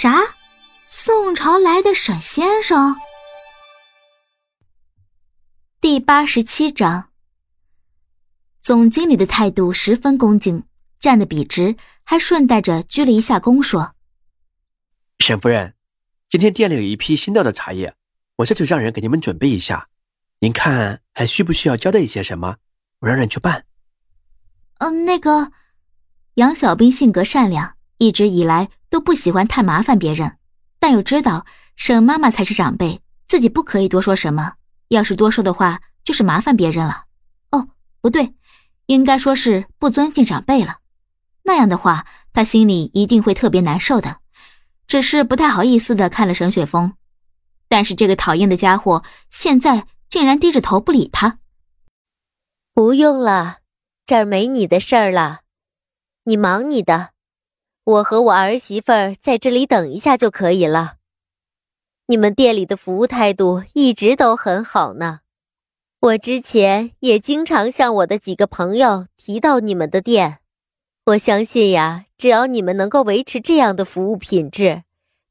啥？宋朝来的沈先生？第八十七章。总经理的态度十分恭敬，站得笔直，还顺带着鞠了一下躬，说：“沈夫人，今天店里有一批新到的茶叶，我这就让人给你们准备一下。您看还需不需要交代一些什么？我让人去办。”嗯，那个，杨小兵性格善良，一直以来都不喜欢太麻烦别人，但又知道沈妈妈才是长辈，自己不可以多说什么。要是多说的话，就是麻烦别人了。哦，不对。应该说是不尊敬长辈了，那样的话，他心里一定会特别难受的。只是不太好意思的看了沈雪峰，但是这个讨厌的家伙现在竟然低着头不理他。不用了，这儿没你的事儿了，你忙你的，我和我儿媳妇儿在这里等一下就可以了。你们店里的服务态度一直都很好呢。我之前也经常向我的几个朋友提到你们的店，我相信呀，只要你们能够维持这样的服务品质，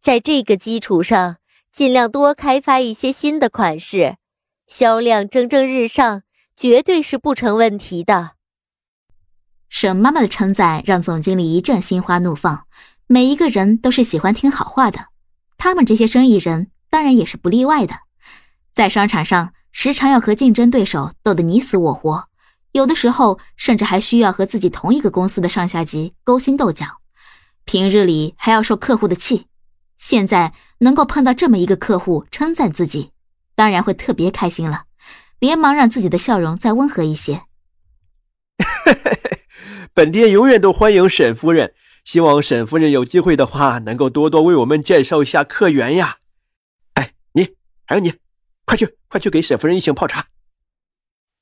在这个基础上尽量多开发一些新的款式，销量蒸蒸日上，绝对是不成问题的。沈妈妈的称赞让总经理一阵心花怒放，每一个人都是喜欢听好话的，他们这些生意人当然也是不例外的，在商场上。时常要和竞争对手斗得你死我活，有的时候甚至还需要和自己同一个公司的上下级勾心斗角，平日里还要受客户的气。现在能够碰到这么一个客户称赞自己，当然会特别开心了，连忙让自己的笑容再温和一些。本店永远都欢迎沈夫人，希望沈夫人有机会的话，能够多多为我们介绍一下客源呀。哎，你还有你。快去，快去给沈夫人一行泡茶。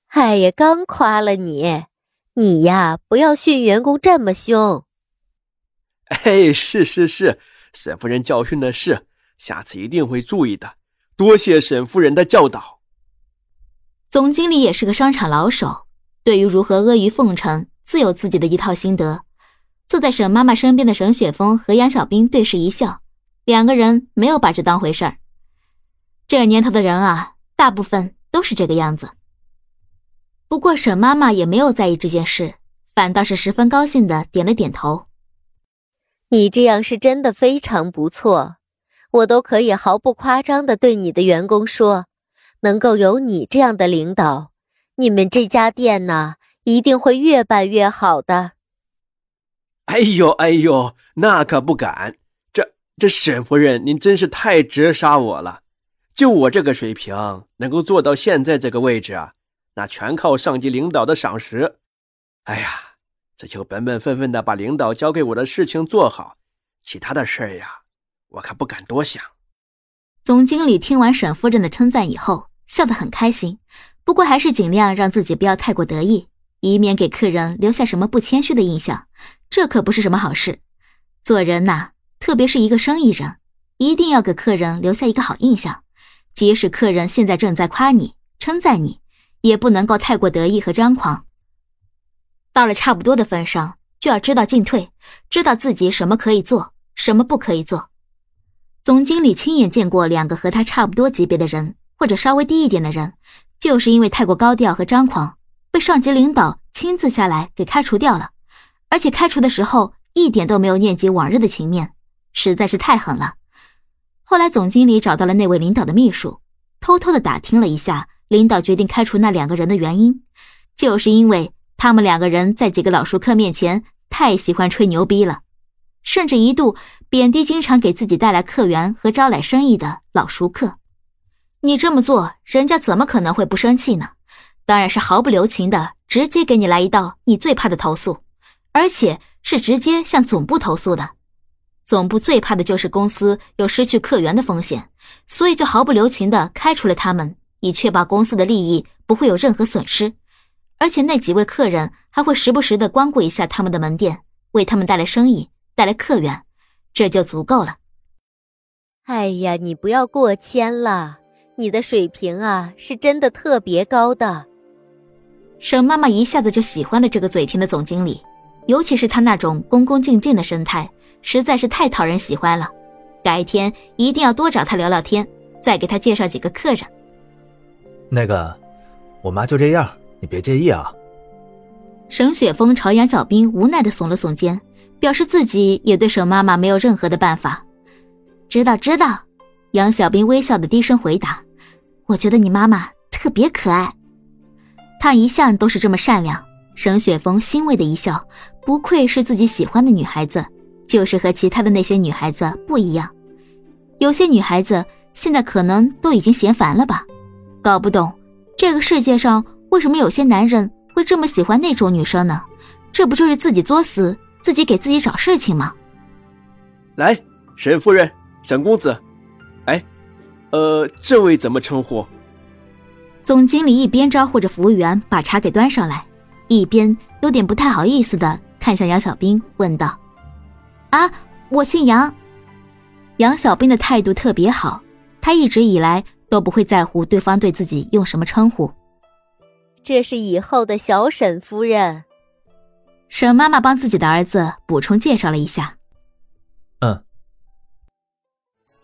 哎呀，刚夸了你，你呀不要训员工这么凶。哎，是是是，沈夫人教训的是，下次一定会注意的。多谢沈夫人的教导。总经理也是个商场老手，对于如何阿谀奉承，自有自己的一套心得。坐在沈妈妈身边的沈雪峰和杨小兵对视一笑，两个人没有把这当回事儿。这年头的人啊，大部分都是这个样子。不过沈妈妈也没有在意这件事，反倒是十分高兴的点了点头。你这样是真的非常不错，我都可以毫不夸张的对你的员工说，能够有你这样的领导，你们这家店呢一定会越办越好的。哎呦哎呦，那可不敢！这这沈夫人，您真是太直杀我了。就我这个水平，能够做到现在这个位置啊，那全靠上级领导的赏识。哎呀，这就本本分分的把领导交给我的事情做好，其他的事儿呀，我可不敢多想。总经理听完沈夫人的称赞以后，笑得很开心，不过还是尽量让自己不要太过得意，以免给客人留下什么不谦虚的印象。这可不是什么好事。做人呐，特别是一个生意人，一定要给客人留下一个好印象。即使客人现在正在夸你、称赞你，也不能够太过得意和张狂。到了差不多的份上，就要知道进退，知道自己什么可以做，什么不可以做。总经理亲眼见过两个和他差不多级别的人，或者稍微低一点的人，就是因为太过高调和张狂，被上级领导亲自下来给开除掉了，而且开除的时候一点都没有念及往日的情面，实在是太狠了。后来，总经理找到了那位领导的秘书，偷偷的打听了一下，领导决定开除那两个人的原因，就是因为他们两个人在几个老熟客面前太喜欢吹牛逼了，甚至一度贬低经常给自己带来客源和招来生意的老熟客。你这么做，人家怎么可能会不生气呢？当然是毫不留情的，直接给你来一道你最怕的投诉，而且是直接向总部投诉的。总部最怕的就是公司有失去客源的风险，所以就毫不留情的开除了他们，以确保公司的利益不会有任何损失。而且那几位客人还会时不时的光顾一下他们的门店，为他们带来生意，带来客源，这就足够了。哎呀，你不要过谦了，你的水平啊是真的特别高的。沈妈妈一下子就喜欢了这个嘴甜的总经理，尤其是他那种恭恭敬敬的神态。实在是太讨人喜欢了，改天一定要多找他聊聊天，再给他介绍几个客人。那个，我妈就这样，你别介意啊。沈雪峰朝杨小兵无奈的耸了耸肩，表示自己也对沈妈妈没有任何的办法。知道知道，杨小兵微笑的低声回答：“我觉得你妈妈特别可爱，她一向都是这么善良。”沈雪峰欣慰的一笑，不愧是自己喜欢的女孩子，就是和其他的那些女孩子不一样。有些女孩子现在可能都已经嫌烦了吧，搞不懂这个世界上为什么有些男人。会这么喜欢那种女生呢？这不就是自己作死，自己给自己找事情吗？来，沈夫人、沈公子，哎，呃，这位怎么称呼？总经理一边招呼着服务员把茶给端上来，一边有点不太好意思的看向杨小兵，问道：“啊，我姓杨。”杨小兵的态度特别好，他一直以来都不会在乎对方对自己用什么称呼。这是以后的小沈夫人。沈妈妈帮自己的儿子补充介绍了一下。嗯。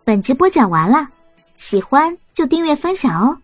本集播讲完了，喜欢就订阅分享哦。